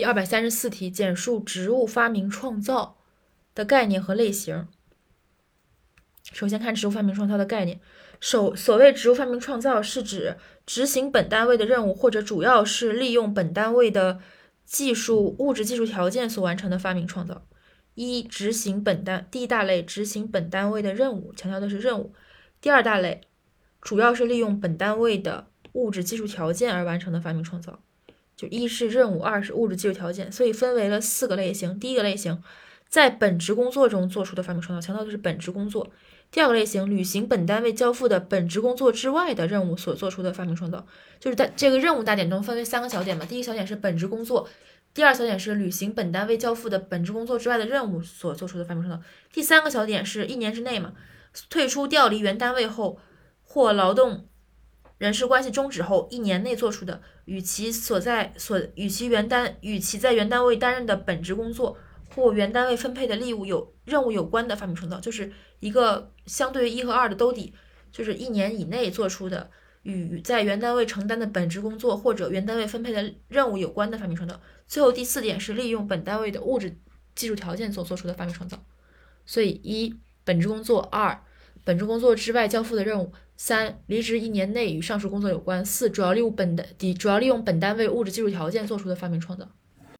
第二百三十四题，简述植物发明创造的概念和类型。首先看植物发明创造的概念。首所谓植物发明创造，是指执行本单位的任务，或者主要是利用本单位的技术物质技术条件所完成的发明创造。一、执行本单第一大类，执行本单位的任务，强调的是任务。第二大类，主要是利用本单位的物质技术条件而完成的发明创造。就一是任务，二是物质技术条件，所以分为了四个类型。第一个类型，在本职工作中做出的发明创造，强调的是本职工作。第二个类型，履行本单位交付的本职工作之外的任务所做出的发明创造，就是在这个任务大点中分为三个小点嘛。第一小点是本职工作，第二小点是履行本单位交付的本职工作之外的任务所做出的发明创造，第三个小点是一年之内嘛，退出调离原单位后或劳动人事关系终止后一年内做出的，与其所在所与其原单与其在原单位担任的本职工作。或原单位分配的义务有任务有关的发明创造，就是一个相对于一和二的兜底，就是一年以内做出的与在原单位承担的本职工作或者原单位分配的任务有关的发明创造。最后第四点是利用本单位的物质技术条件所做出的发明创造。所以一本职工作，二本职工作之外交付的任务，三离职一年内与上述工作有关，四主要利用本的主要利用本单位物质技术条件做出的发明创造。